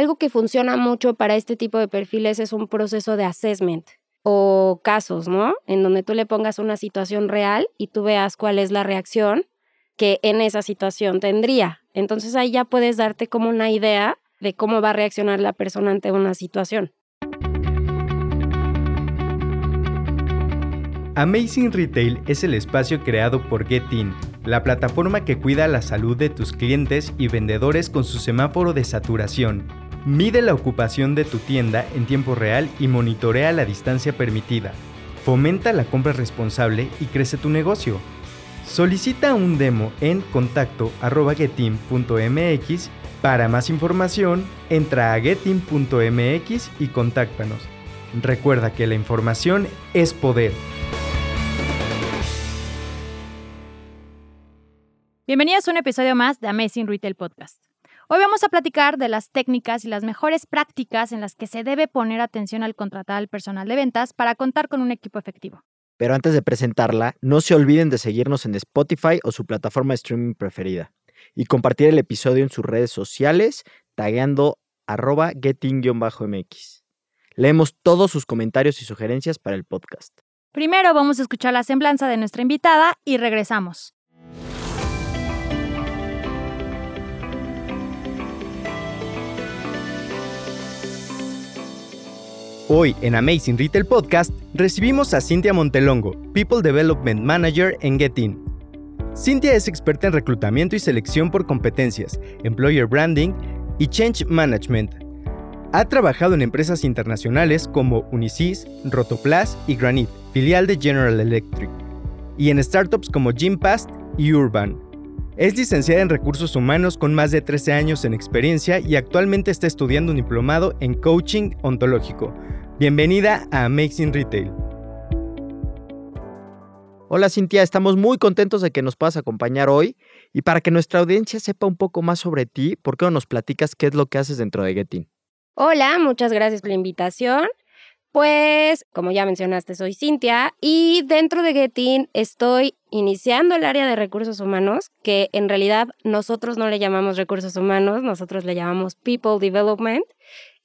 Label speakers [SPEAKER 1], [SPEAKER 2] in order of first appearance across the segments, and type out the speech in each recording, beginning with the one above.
[SPEAKER 1] algo que funciona mucho para este tipo de perfiles es un proceso de assessment o casos, ¿no? En donde tú le pongas una situación real y tú veas cuál es la reacción que en esa situación tendría. Entonces ahí ya puedes darte como una idea de cómo va a reaccionar la persona ante una situación.
[SPEAKER 2] Amazing Retail es el espacio creado por Getin, la plataforma que cuida la salud de tus clientes y vendedores con su semáforo de saturación. Mide la ocupación de tu tienda en tiempo real y monitorea la distancia permitida. Fomenta la compra responsable y crece tu negocio. Solicita un demo en contacto.getim.mx. Para más información, entra a getim.mx y contáctanos. Recuerda que la información es poder.
[SPEAKER 3] Bienvenidos a un episodio más de Amazing Retail Podcast. Hoy vamos a platicar de las técnicas y las mejores prácticas en las que se debe poner atención al contratar al personal de ventas para contar con un equipo efectivo.
[SPEAKER 4] Pero antes de presentarla, no se olviden de seguirnos en Spotify o su plataforma de streaming preferida y compartir el episodio en sus redes sociales tagueando arroba getting-mx. Leemos todos sus comentarios y sugerencias para el podcast.
[SPEAKER 3] Primero vamos a escuchar la semblanza de nuestra invitada y regresamos.
[SPEAKER 2] Hoy en Amazing Retail Podcast recibimos a Cintia Montelongo, People Development Manager en Getin. Cintia es experta en reclutamiento y selección por competencias, employer branding y change management. Ha trabajado en empresas internacionales como Unisys, Rotoplas y Granite, filial de General Electric, y en startups como Gympast y Urban. Es licenciada en recursos humanos con más de 13 años en experiencia y actualmente está estudiando un diplomado en coaching ontológico. Bienvenida a Amazing Retail.
[SPEAKER 4] Hola Cintia, estamos muy contentos de que nos puedas acompañar hoy y para que nuestra audiencia sepa un poco más sobre ti, ¿por qué no nos platicas qué es lo que haces dentro de Getin?
[SPEAKER 1] Hola, muchas gracias por la invitación. Pues, como ya mencionaste, soy Cintia y dentro de Getin estoy iniciando el área de recursos humanos, que en realidad nosotros no le llamamos recursos humanos, nosotros le llamamos People Development.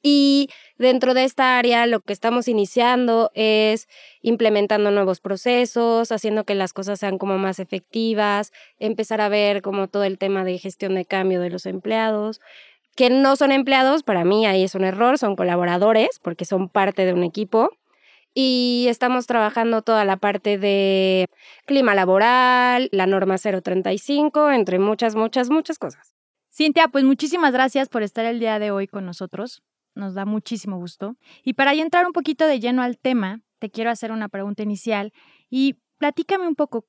[SPEAKER 1] Y dentro de esta área lo que estamos iniciando es implementando nuevos procesos, haciendo que las cosas sean como más efectivas, empezar a ver como todo el tema de gestión de cambio de los empleados, que no son empleados, para mí ahí es un error, son colaboradores porque son parte de un equipo. Y estamos trabajando toda la parte de clima laboral, la norma 035, entre muchas, muchas, muchas cosas.
[SPEAKER 3] Cintia, pues muchísimas gracias por estar el día de hoy con nosotros. Nos da muchísimo gusto. Y para entrar un poquito de lleno al tema, te quiero hacer una pregunta inicial y platícame un poco,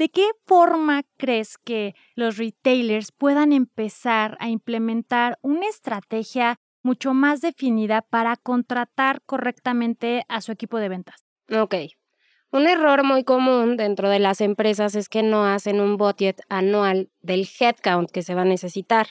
[SPEAKER 3] ¿De qué forma crees que los retailers puedan empezar a implementar una estrategia mucho más definida para contratar correctamente a su equipo de ventas?
[SPEAKER 1] Ok. Un error muy común dentro de las empresas es que no hacen un budget anual del headcount que se va a necesitar.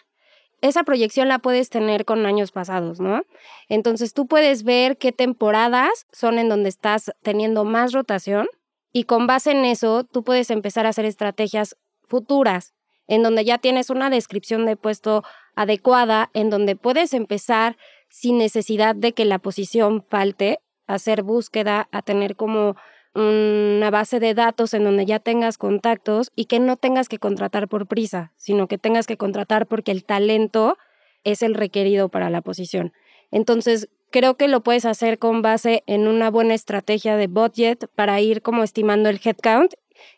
[SPEAKER 1] Esa proyección la puedes tener con años pasados, ¿no? Entonces tú puedes ver qué temporadas son en donde estás teniendo más rotación y con base en eso, tú puedes empezar a hacer estrategias futuras, en donde ya tienes una descripción de puesto adecuada, en donde puedes empezar sin necesidad de que la posición falte, a hacer búsqueda, a tener como una base de datos en donde ya tengas contactos y que no tengas que contratar por prisa, sino que tengas que contratar porque el talento es el requerido para la posición. Entonces, creo que lo puedes hacer con base en una buena estrategia de budget para ir como estimando el headcount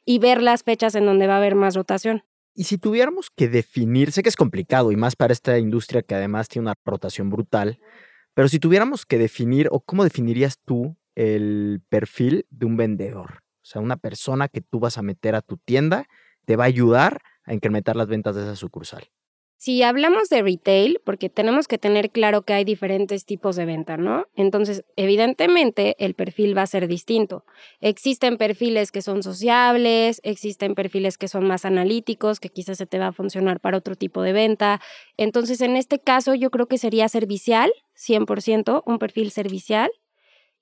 [SPEAKER 1] y ver las fechas en donde va a haber más rotación.
[SPEAKER 4] Y si tuviéramos que definir, sé que es complicado y más para esta industria que además tiene una rotación brutal, pero si tuviéramos que definir o cómo definirías tú el perfil de un vendedor, o sea, una persona que tú vas a meter a tu tienda, te va a ayudar a incrementar las ventas de esa sucursal.
[SPEAKER 1] Si hablamos de retail, porque tenemos que tener claro que hay diferentes tipos de venta, ¿no? Entonces, evidentemente, el perfil va a ser distinto. Existen perfiles que son sociables, existen perfiles que son más analíticos, que quizás se te va a funcionar para otro tipo de venta. Entonces, en este caso, yo creo que sería servicial, 100%, un perfil servicial,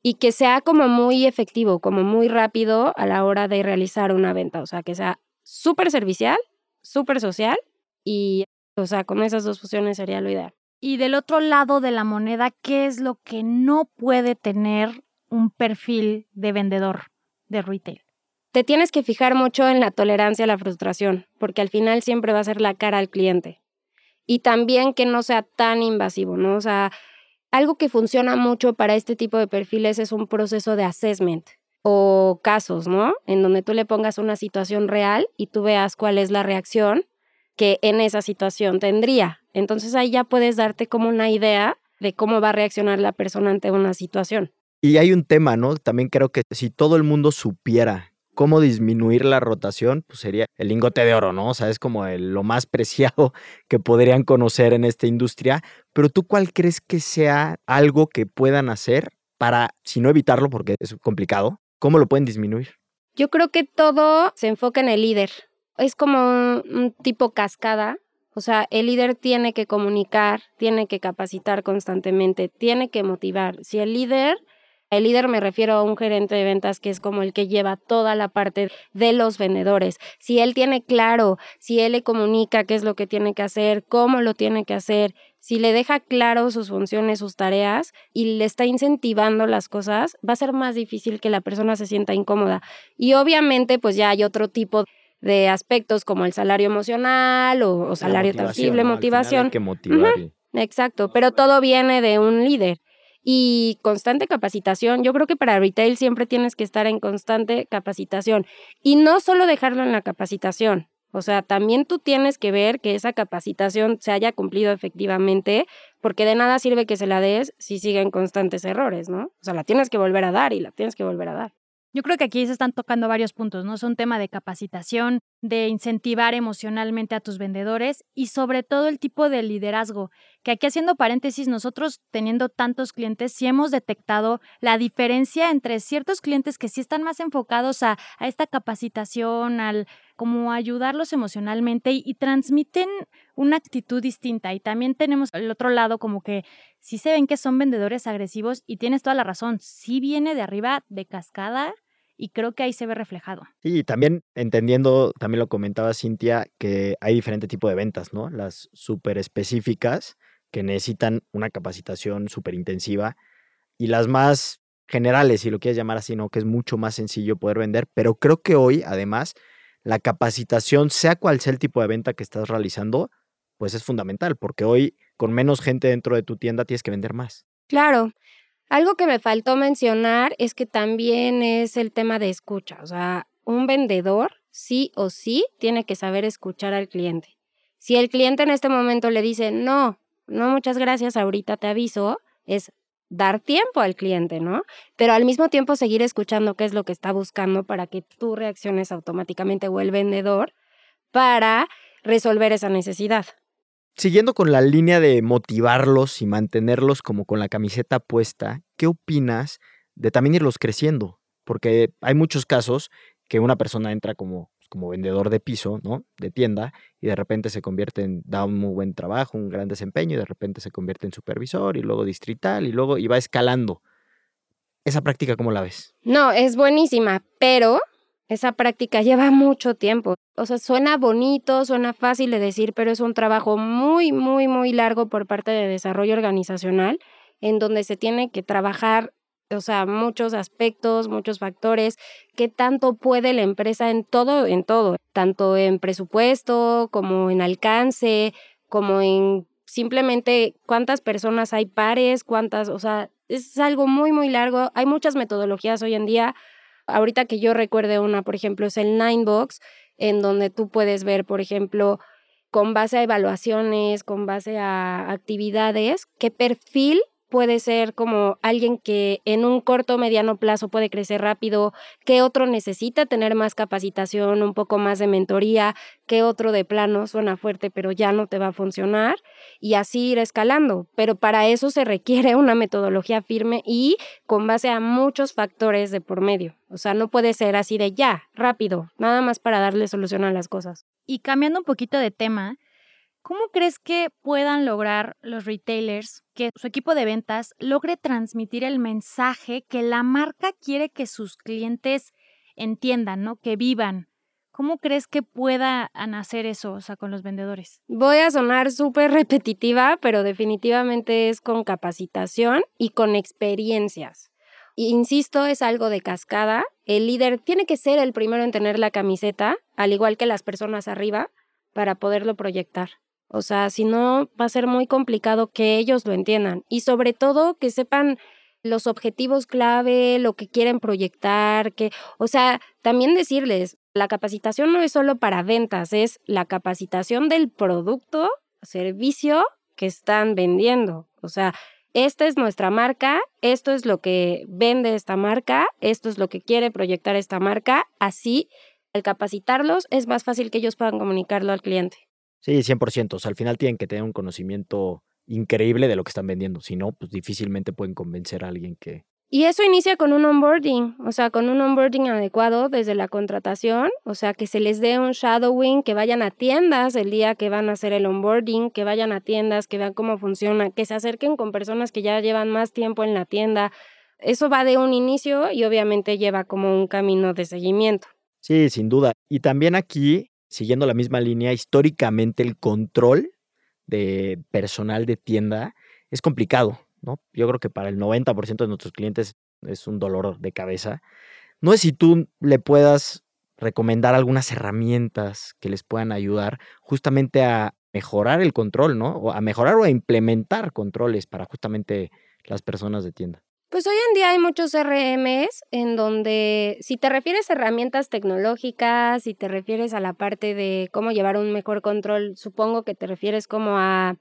[SPEAKER 1] y que sea como muy efectivo, como muy rápido a la hora de realizar una venta. O sea, que sea súper servicial, súper social y o sea, con esas dos fusiones sería lo ideal.
[SPEAKER 3] Y del otro lado de la moneda, ¿qué es lo que no puede tener un perfil de vendedor de retail?
[SPEAKER 1] Te tienes que fijar mucho en la tolerancia a la frustración, porque al final siempre va a ser la cara al cliente. Y también que no sea tan invasivo, ¿no? O sea, algo que funciona mucho para este tipo de perfiles es un proceso de assessment o casos, ¿no? En donde tú le pongas una situación real y tú veas cuál es la reacción que en esa situación tendría. Entonces ahí ya puedes darte como una idea de cómo va a reaccionar la persona ante una situación.
[SPEAKER 4] Y hay un tema, ¿no? También creo que si todo el mundo supiera cómo disminuir la rotación, pues sería el lingote de oro, ¿no? O sea, es como lo más preciado que podrían conocer en esta industria. Pero tú, ¿cuál crees que sea algo que puedan hacer para, si no evitarlo, porque es complicado, cómo lo pueden disminuir?
[SPEAKER 1] Yo creo que todo se enfoca en el líder es como un, tipo cascada. O sea, el líder tiene que comunicar, tiene que capacitar constantemente, tiene que motivar. Si el líder, el líder me refiero a un gerente de ventas que es como el que lleva toda la parte de los vendedores. Si él tiene claro, si él le comunica qué es lo que tiene que hacer, cómo lo tiene que hacer, si le deja claro sus funciones, sus tareas y le está incentivando las cosas, va a ser más difícil que la persona se sienta incómoda. Y obviamente, pues ya hay otro tipo de aspectos como el salario emocional o, salario tangible, motivación.
[SPEAKER 4] que motivar.
[SPEAKER 1] Exacto, pero todo viene de un líder. Y constante capacitación, yo creo que para retail siempre tienes que estar en constante capacitación. Y no solo dejarlo en la capacitación, o sea, también tú tienes que ver que esa capacitación se haya cumplido efectivamente, porque de nada sirve que se la des si siguen constantes errores, ¿no? O sea, la tienes que volver a dar y la tienes que volver a dar.
[SPEAKER 3] Yo creo que aquí se están tocando varios puntos, ¿no? Es un tema de capacitación, de incentivar emocionalmente a tus vendedores y sobre todo el tipo de liderazgo, que aquí haciendo paréntesis, nosotros teniendo tantos clientes, sí hemos detectado la diferencia entre ciertos clientes que sí están más enfocados a, a esta capacitación, al como ayudarlos emocionalmente y, y transmiten una actitud distinta. Y también tenemos el otro lado como que sí se ven que son vendedores agresivos y tienes toda la razón, sí viene de arriba de cascada y creo que ahí se ve reflejado.
[SPEAKER 4] Sí, también entendiendo, también lo comentaba Cintia, que hay diferente tipo de ventas, ¿no? Las súper específicas que necesitan una capacitación súper intensiva y las más generales, si lo quieres llamar así, ¿no? Que es mucho más sencillo poder vender, pero creo que hoy, además, la capacitación, sea cual sea el tipo de venta que estás realizando, pues es fundamental, porque hoy con menos gente dentro de tu tienda tienes que vender más.
[SPEAKER 1] Claro. Algo que me faltó mencionar es que también es el tema de escucha. O sea, un vendedor sí o sí tiene que saber escuchar al cliente. Si el cliente en este momento le dice, no, no, muchas gracias, ahorita te aviso, es dar tiempo al cliente, ¿no? Pero al mismo tiempo seguir escuchando qué es lo que está buscando para que tú reacciones automáticamente o el vendedor para resolver esa necesidad.
[SPEAKER 4] Siguiendo con la línea de motivarlos y mantenerlos como con la camiseta puesta, ¿qué opinas de también irlos creciendo? Porque hay muchos casos que una persona entra como, como vendedor de piso, ¿no? De tienda, y de repente se convierte en, da un muy buen trabajo, un gran desempeño, y de repente se convierte en supervisor, y luego distrital, y luego y va escalando. ¿Esa práctica cómo la ves?
[SPEAKER 1] No, es buenísima, pero esa práctica lleva mucho tiempo. O sea, suena bonito, suena fácil de decir, pero es un trabajo muy, muy, muy largo por parte de desarrollo organizacional, en donde se tiene que trabajar, o sea, muchos aspectos, muchos factores, qué tanto puede la empresa en todo, en todo, tanto en presupuesto como en alcance, como en simplemente cuántas personas hay pares, cuántas, o sea, es algo muy, muy largo. Hay muchas metodologías hoy en día ahorita que yo recuerde una, por ejemplo, es el Ninebox, en donde tú puedes ver, por ejemplo, con base a evaluaciones, con base a actividades, qué perfil puede ser como alguien que en un corto o mediano plazo puede crecer rápido, que otro necesita tener más capacitación, un poco más de mentoría, que otro de plano suena fuerte pero ya no te va a funcionar y así ir escalando. Pero para eso se requiere una metodología firme y con base a muchos factores de por medio. O sea, no puede ser así de ya, rápido, nada más para darle solución a las cosas.
[SPEAKER 3] Y cambiando un poquito de tema, ¿Cómo crees que puedan lograr los retailers que su equipo de ventas logre transmitir el mensaje que la marca quiere que sus clientes entiendan, ¿no? Que vivan. ¿Cómo crees que pueda nacer eso, o sea, con los vendedores?
[SPEAKER 1] Voy a sonar súper repetitiva, pero definitivamente es con capacitación y con experiencias. Insisto, es algo de cascada. El líder tiene que ser el primero en tener la camiseta, al igual que las personas arriba, para poderlo proyectar. O sea, si no, va a ser muy complicado que ellos lo entiendan y sobre todo que sepan los objetivos clave, lo que quieren proyectar, que, o sea, también decirles, la capacitación no es solo para ventas, es la capacitación del producto, servicio que están vendiendo. O sea, esta es nuestra marca, esto es lo que vende esta marca, esto es lo que quiere proyectar esta marca, así al capacitarlos es más fácil que ellos puedan comunicarlo al cliente.
[SPEAKER 4] Sí, 100%. O sea, al final tienen que tener un conocimiento increíble de lo que están vendiendo. Si no, pues difícilmente pueden convencer a alguien que...
[SPEAKER 1] Y eso inicia con un onboarding, o sea, con un onboarding adecuado desde la contratación, o sea, que se les dé un shadowing, que vayan a tiendas el día que van a hacer el onboarding, que vayan a tiendas, que vean cómo funciona, que se acerquen con personas que ya llevan más tiempo en la tienda. Eso va de un inicio y obviamente lleva como un camino de seguimiento.
[SPEAKER 4] Sí, sin duda. Y también aquí, siguiendo la misma línea, históricamente el control de personal de tienda es complicado, ¿no? Yo creo que para el 90% de nuestros clientes es un dolor de cabeza. No es si tú le puedas recomendar algunas herramientas que les puedan ayudar justamente a mejorar el control, ¿no? O a mejorar o a implementar controles para justamente las personas de tienda.
[SPEAKER 1] Pues hoy en día hay muchos RMs en donde si te refieres a herramientas tecnológicas, si te refieres a la parte de cómo llevar un mejor control, supongo que te refieres como a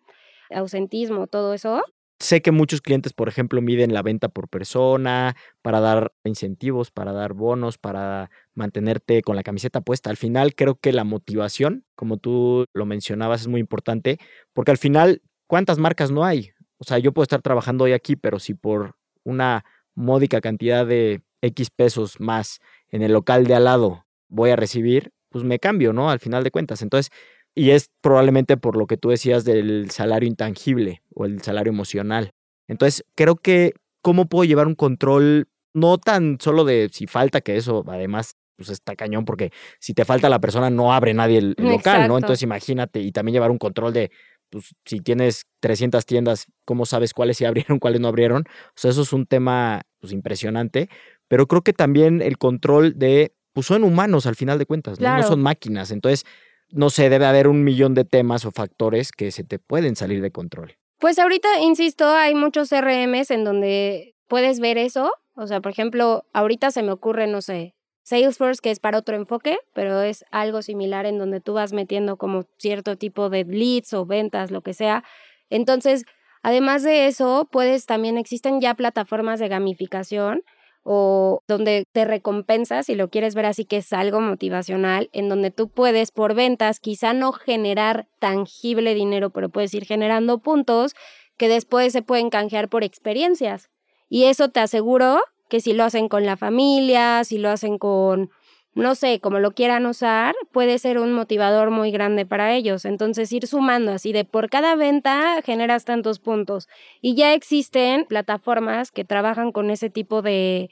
[SPEAKER 1] ausentismo, todo eso.
[SPEAKER 4] Sé que muchos clientes, por ejemplo, miden la venta por persona para dar incentivos, para dar bonos, para mantenerte con la camiseta puesta. Al final creo que la motivación, como tú lo mencionabas, es muy importante porque al final, ¿cuántas marcas no hay? O sea, yo puedo estar trabajando hoy aquí, pero si por una módica cantidad de X pesos más en el local de al lado voy a recibir, pues me cambio, ¿no? Al final de cuentas. Entonces, y es probablemente por lo que tú decías del salario intangible o el salario emocional. Entonces, creo que cómo puedo llevar un control no tan solo de si falta, que eso además pues está cañón porque si te falta la persona no abre nadie el, local, ¿no? Entonces imagínate y también llevar un control de pues si tienes 300 tiendas, ¿cómo sabes cuáles sí abrieron, cuáles no abrieron? O sea, eso es un tema pues, impresionante, pero creo que también el control de, pues son humanos al final de cuentas, ¿no? no son máquinas, entonces, no sé, debe haber un millón de temas o factores que se te pueden salir de control.
[SPEAKER 1] Pues ahorita, insisto, hay muchos CRMs en donde puedes ver eso, o sea, por ejemplo, ahorita se me ocurre, no sé, Salesforce, que es para otro enfoque, pero es algo similar en donde tú vas metiendo como cierto tipo de leads o ventas, lo que sea. Entonces, además de eso, puedes también, existen ya plataformas de gamificación o donde te recompensas, si lo quieres ver así que es algo motivacional, en donde tú puedes por ventas quizá no generar tangible dinero, pero puedes ir generando puntos que después se pueden canjear por experiencias. Y eso te aseguro que si lo hacen con la familia, si lo hacen con, no sé, como lo quieran usar, puede ser un motivador muy grande para ellos. Entonces ir sumando así de por cada venta generas tantos puntos. Y ya existen plataformas que trabajan con ese tipo de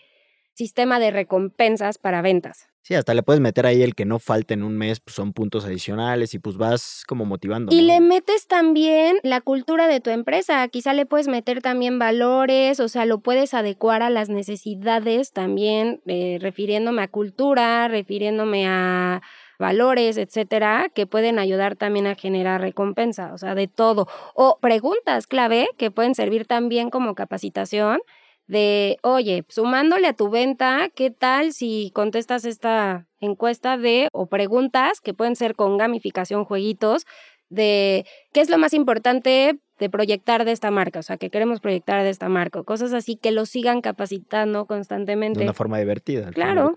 [SPEAKER 1] sistema de recompensas para ventas.
[SPEAKER 4] Sí, hasta le puedes meter ahí el que no falte en un mes, pues son puntos adicionales y pues vas como motivando.
[SPEAKER 1] Y le metes también la cultura de tu empresa, quizá le puedes meter también valores, o sea, lo puedes adecuar a las necesidades también, eh, refiriéndome a cultura, refiriéndome a valores, etcétera, que pueden ayudar también a generar recompensa, o sea, de todo. O preguntas clave que pueden servir también como capacitación de, oye, sumándole a tu venta, ¿qué tal si contestas esta encuesta de o preguntas que pueden ser con gamificación, jueguitos, de qué es lo más importante de proyectar de esta marca, o sea, que queremos proyectar de esta marca, cosas así que lo sigan capacitando constantemente.
[SPEAKER 4] De una forma divertida.
[SPEAKER 1] claro.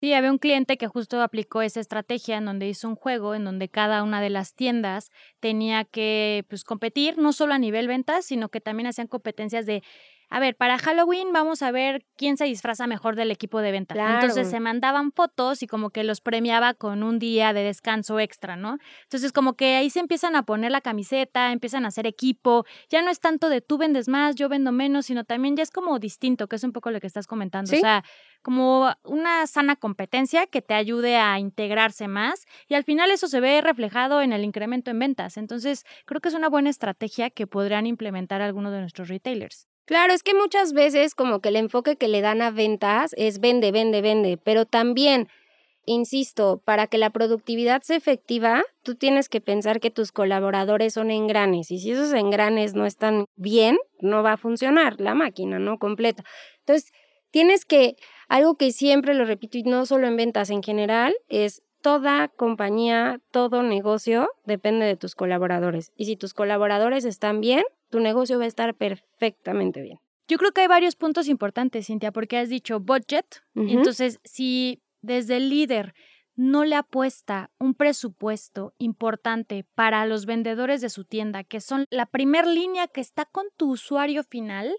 [SPEAKER 3] Sí, había un cliente que justo aplicó esa estrategia en donde hizo un juego en donde cada una de las tiendas tenía que pues, competir no solo a nivel ventas, sino que también hacían competencias de a ver, para Halloween vamos a ver quién se disfraza mejor del equipo de venta. Entonces
[SPEAKER 1] Claro.
[SPEAKER 3] se mandaban fotos y como que los premiaba con un día de descanso extra, ¿no? Entonces como que ahí se empiezan a poner la camiseta, empiezan a hacer equipo, ya no es tanto de tú vendes más, yo vendo menos, sino también ya es como distinto, que es un poco lo que estás comentando.
[SPEAKER 1] Sí.
[SPEAKER 3] O sea, como una sana competencia que te ayude a integrarse más y al final eso se ve reflejado en el incremento en ventas. Entonces creo que es una buena estrategia que podrían implementar algunos de nuestros retailers.
[SPEAKER 1] Claro, es que muchas veces como que el enfoque que le dan a ventas es vende, vende, vende, pero también, insisto, para que la productividad sea efectiva, tú tienes que pensar que tus colaboradores son engranes y si esos engranes no están bien, no va a funcionar la máquina, ¿no? Completa. Entonces, tienes que, algo que siempre lo repito y no solo en ventas en general, es toda compañía, todo negocio depende de tus colaboradores. Y si tus colaboradores están bien, tu negocio va a estar perfectamente bien.
[SPEAKER 3] Yo creo que hay varios puntos importantes, Cintia, porque has dicho budget. entonces, si desde el líder no le apuesta un presupuesto importante para los vendedores de su tienda, que son la primer línea que está con tu usuario final,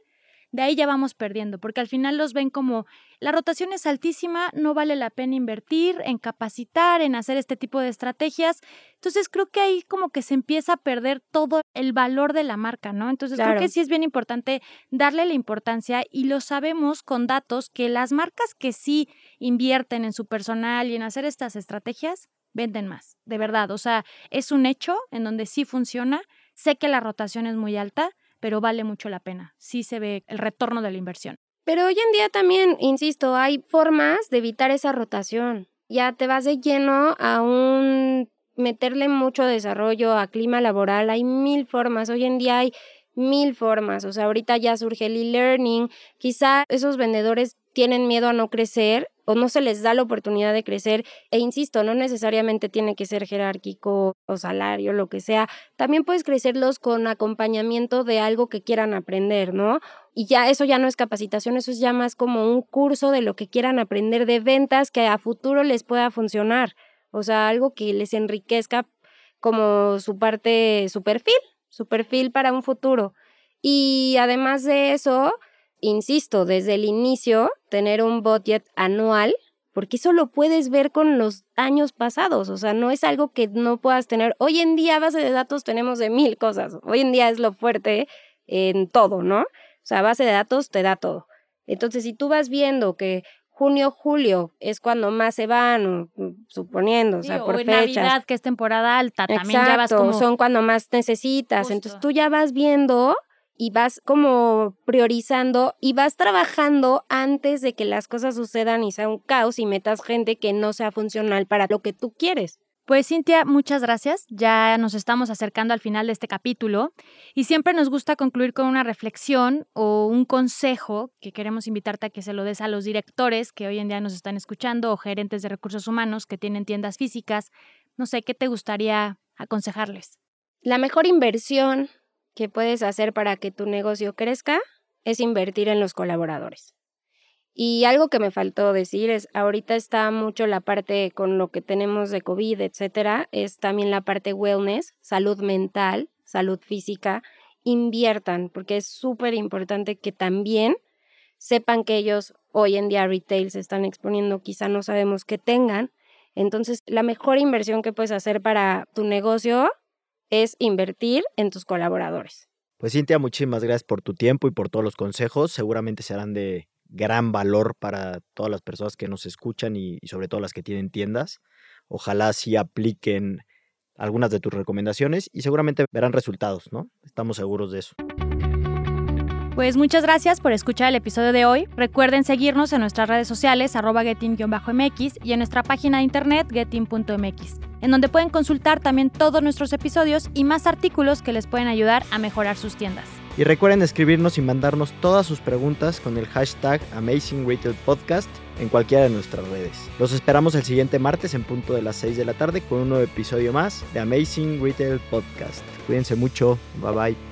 [SPEAKER 3] de ahí ya vamos perdiendo, porque al final los ven como la rotación es altísima, no vale la pena invertir en capacitar, en hacer este tipo de estrategias. Entonces creo que ahí como que se empieza a perder todo el valor de la marca, ¿no? Entonces creo
[SPEAKER 1] Claro.
[SPEAKER 3] que sí es bien importante darle la importancia y lo sabemos con datos que las marcas que sí invierten en su personal y en hacer estas estrategias venden más, de verdad. O sea, es un hecho en donde sí funciona. Sé que la rotación es muy alta, pero vale mucho la pena. Sí se ve el retorno de la inversión.
[SPEAKER 1] Pero hoy en día también, insisto, hay formas de evitar esa rotación. Ya te vas de lleno a un meterle mucho desarrollo a clima laboral. Hay mil formas. Hoy en día hay mil formas. O sea, ahorita ya surge el e-learning. Quizá esos vendedores tienen miedo a no crecer o no se les da la oportunidad de crecer. E insisto, no necesariamente tiene que ser jerárquico o salario, lo que sea. También puedes crecerlos con acompañamiento de algo que quieran aprender, ¿no? Y ya eso ya no es capacitación, eso es ya más como un curso de lo que quieran aprender de ventas que a futuro les pueda funcionar. O sea, algo que les enriquezca como su parte, su perfil, su perfil para un futuro. Y además de eso, insisto, desde el inicio, tener un budget anual, porque eso lo puedes ver con los años pasados, o sea, no es algo que no puedas tener. Hoy en día, base de datos tenemos de mil cosas, hoy en día es lo fuerte en todo, ¿no? O sea, base de datos te da todo. Entonces, si tú vas viendo que junio, julio es cuando más se van, mm, suponiendo, o sea,
[SPEAKER 3] o
[SPEAKER 1] por
[SPEAKER 3] en
[SPEAKER 1] fechas.
[SPEAKER 3] Navidad, que es temporada alta, también ya vas
[SPEAKER 1] Exacto,
[SPEAKER 3] como...
[SPEAKER 1] son cuando más necesitas. Entonces tú ya vas viendo y vas como priorizando y vas trabajando antes de que las cosas sucedan y sea un caos y metas gente que no sea funcional para lo que tú quieres.
[SPEAKER 3] Pues Cintia, muchas gracias. Ya nos estamos acercando al final de este capítulo y siempre nos gusta concluir con una reflexión o un consejo que queremos invitarte a que se lo des a los directores que hoy en día nos están escuchando o gerentes de recursos humanos que tienen tiendas físicas. No sé, ¿qué te gustaría aconsejarles?
[SPEAKER 1] La mejor inversión que puedes hacer para que tu negocio crezca es invertir en los colaboradores. Y algo que me faltó decir es, ahorita está mucho la parte con lo que tenemos de COVID, etcétera, es también la parte wellness, salud mental, salud física. Inviertan, porque es súper importante que también sepan que ellos hoy en día retail se están exponiendo, quizá no sabemos que tengan. Entonces, la mejor inversión que puedes hacer para tu negocio es invertir en tus colaboradores.
[SPEAKER 4] Pues Cintia, muchísimas gracias por tu tiempo y por todos los consejos. Seguramente serán de gran valor para todas las personas que nos escuchan y, sobre todo las que tienen tiendas. Ojalá sí apliquen algunas de tus recomendaciones y seguramente verán resultados, ¿no? Estamos seguros de eso.
[SPEAKER 3] Pues muchas gracias por escuchar el episodio de hoy. Recuerden seguirnos en nuestras redes sociales arroba getin-mx y en nuestra página de internet getin.mx, en donde pueden consultar también todos nuestros episodios y más artículos que les pueden ayudar a mejorar sus tiendas.
[SPEAKER 4] Y recuerden escribirnos y mandarnos todas sus preguntas con el hashtag Amazing Retail Podcast en cualquiera de nuestras redes. Los esperamos el siguiente martes en punto de las 6 de la tarde con un nuevo episodio más de Amazing Retail Podcast. Cuídense mucho. Bye bye.